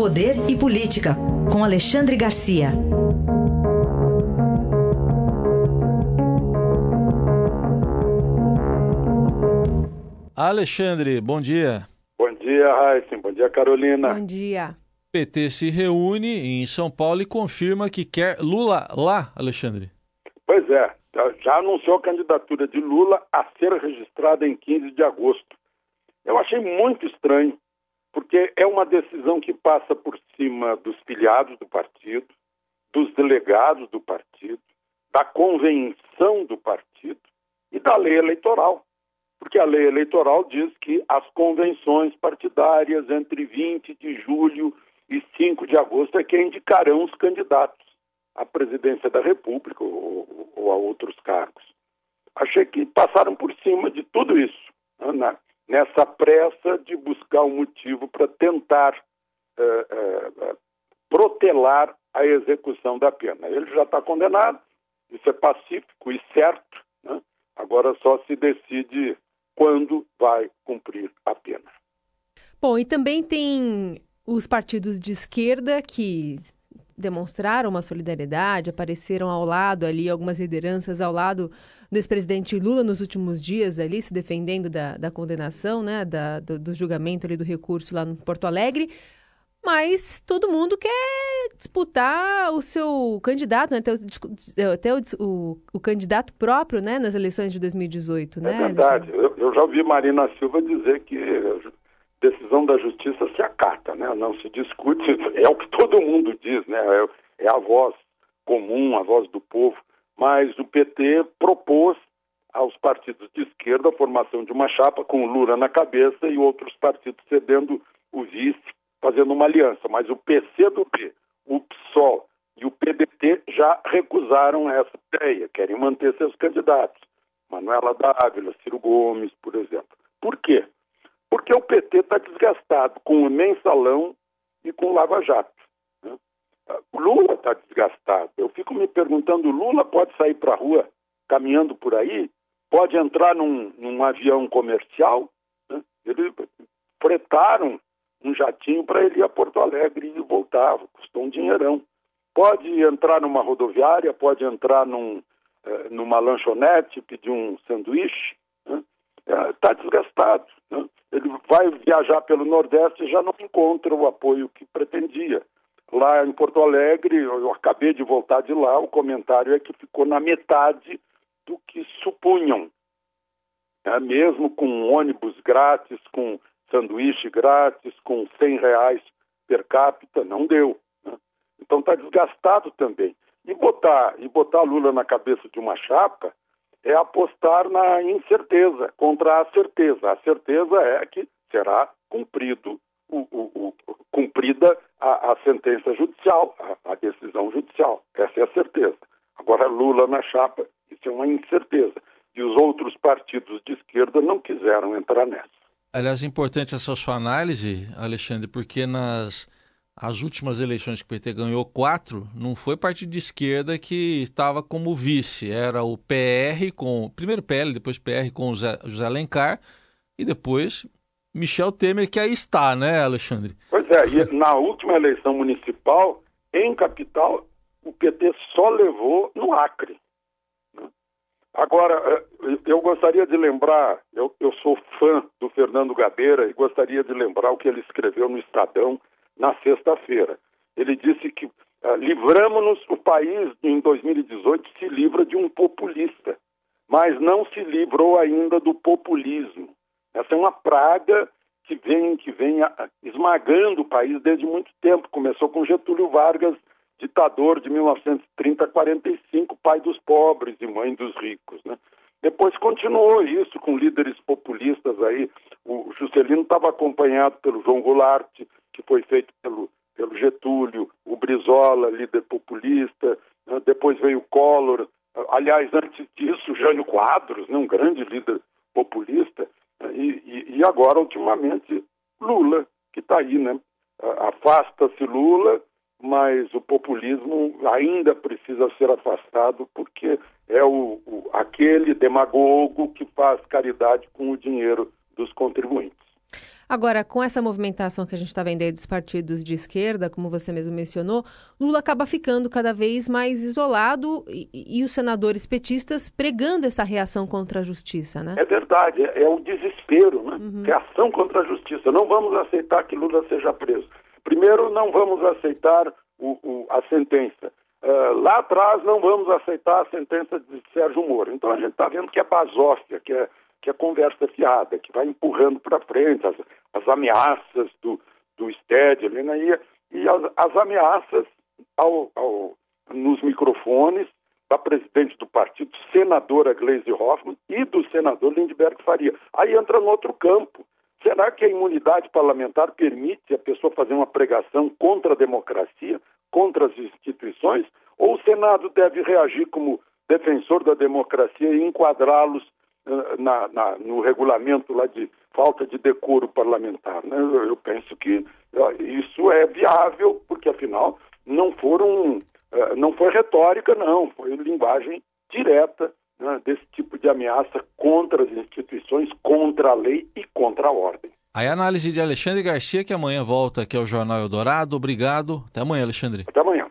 Poder e Política, com Alexandre Garcia. Alexandre, bom dia. Bom dia, Raíssa. Bom dia, Carolina. Bom dia. PT se reúne em São Paulo e confirma que quer Lula lá, Alexandre. Pois é, já anunciou a candidatura de Lula a ser registrada em 15 de agosto. Eu achei muito estranho, porque é uma decisão que passa por cima dos filiados do partido, dos delegados do partido, da convenção do partido e da lei eleitoral. Porque a lei eleitoral diz que as convenções partidárias entre 20 de julho e 5 de agosto é que indicarão os candidatos à presidência da República ou, ou a outros cargos. Achei que passaram por cima de tudo isso, né? Nessa pressa de buscar um motivo para tentar é, é, protelar a execução da pena. Ele já está condenado, isso é pacífico e certo, né? agora só se decide quando vai cumprir a pena. Bom, e também tem os partidos de esquerda que demonstraram uma solidariedade, apareceram ao lado ali, algumas lideranças ao lado do ex-presidente Lula nos últimos dias ali, se defendendo da, da condenação, né, da, do, do, julgamento ali do recurso lá no Porto Alegre, mas todo mundo quer disputar o seu candidato, né, até, o, até o, o, o, candidato próprio, né, nas eleições de 2018, né? É verdade, eu, eu já ouvi Marina Silva dizer que decisão da justiça se acata, né? Não se discute, é o que todo mundo diz, né? É, é a voz comum, a voz do povo. Mas o PT propôs aos partidos de esquerda a formação de uma chapa com o Lula na cabeça e outros partidos cedendo o vice, fazendo uma aliança. Mas o PCdoB, o PSOL e o PDT já recusaram essa ideia, querem manter seus candidatos. Manuela Dávila, Ciro Gomes, por exemplo. Por quê? Porque o PT está desgastado com o mensalão e com o Lava Jato. Né? Lula está desgastado. Eu fico me perguntando: Lula pode sair para a rua caminhando por aí? Pode entrar num, num avião comercial? Né? Eles fretaram um jatinho para ele ir a Porto Alegre e voltar, custou um dinheirão. Pode entrar numa rodoviária, pode entrar num, eh, numa lanchonete, pedir um sanduíche, está né? desgastado. Né? ele vai viajar pelo Nordeste e já não encontra o apoio que pretendia. Lá em Porto Alegre, eu acabei de voltar de lá, o comentário é que ficou na metade do que supunham. É, mesmo com ônibus grátis, com sanduíche grátis, com 100 reais per capita, não deu. Né? Então está desgastado também. E botar, e botar Lula na cabeça de uma chapa é apostar na incerteza contra a certeza. A certeza é que será cumprido o, o, o, cumprida a, a, sentença judicial, a, a, decisão judicial. Essa é a certeza. Agora, Lula na chapa, isso é uma incerteza. E os outros partidos de esquerda não quiseram entrar nessa. Aliás, é importante essa sua análise, Alexandre, porque nas as últimas eleições que o PT ganhou quatro, não foi partido de esquerda que estava como vice, era o PR com primeiro PL, depois PR com o José, José Alencar e depois Michel Temer que aí está, né, Alexandre? Pois é, e na última eleição municipal em capital o PT só levou no Acre. Né? Agora, eh, eu gostaria de lembrar, eu, eu sou fã do Fernando Gabeira e gostaria de lembrar o que ele escreveu no Estadão na sexta-feira. Ele disse que uh, livramos-nos, o país em 2018 se livra de um populista, mas não se livrou ainda do populismo. Essa é uma praga que vem, que vem uh, esmagando o país desde muito tempo. Começou com Getúlio Vargas, ditador de 1930 a 45, pai dos pobres e mãe dos ricos. Né? Depois continuou isso com líderes populistas aí. O Juscelino estava acompanhado pelo João Goulart, que foi feito pelo, pelo Getúlio, o Brizola, líder populista, né? depois veio o Collor, aliás, antes disso, Jânio Quadros, né? um grande líder populista, né? e, e, e agora, ultimamente, Lula, que está aí, né? Afasta-se Lula, mas o populismo ainda precisa ser afastado porque é o, o, aquele demagogo que faz caridade com o dinheiro dos contribuintes. Agora, com essa movimentação que a gente está vendo aí dos partidos de esquerda, como você mesmo mencionou, Lula acaba ficando cada vez mais isolado e, e os senadores petistas pregando essa reação contra a justiça, né? É verdade, é, é o desespero, né? Uhum. Reação contra a justiça. Não vamos aceitar que Lula seja preso. Primeiro, não vamos aceitar o, o, a sentença. Uh, lá atrás, não vamos aceitar a sentença de Sérgio Moro. Então, a gente está vendo que é basófia, que é que é conversa fiada, que vai empurrando para frente as, as, ameaças do, do STED ali, né? e, e as, as, ameaças ao, ao, nos microfones da presidente do partido, senadora Gleisi Hoffmann, e do senador Lindbergh Faria. Aí entra no outro campo. Será que a imunidade parlamentar permite a pessoa fazer uma pregação contra a democracia, contra as instituições? Ou o Senado deve reagir como defensor da democracia e enquadrá-los na, na, no regulamento lá de falta de decoro parlamentar. Né? Eu, eu penso que isso é viável, porque afinal não foram, uh, não foi retórica, não, foi linguagem direta né, desse tipo de ameaça contra as instituições, contra a lei e contra a ordem. Aí a análise de Alexandre Garcia, que amanhã volta aqui ao Jornal Eldorado. Obrigado. Até amanhã, Alexandre. Até amanhã.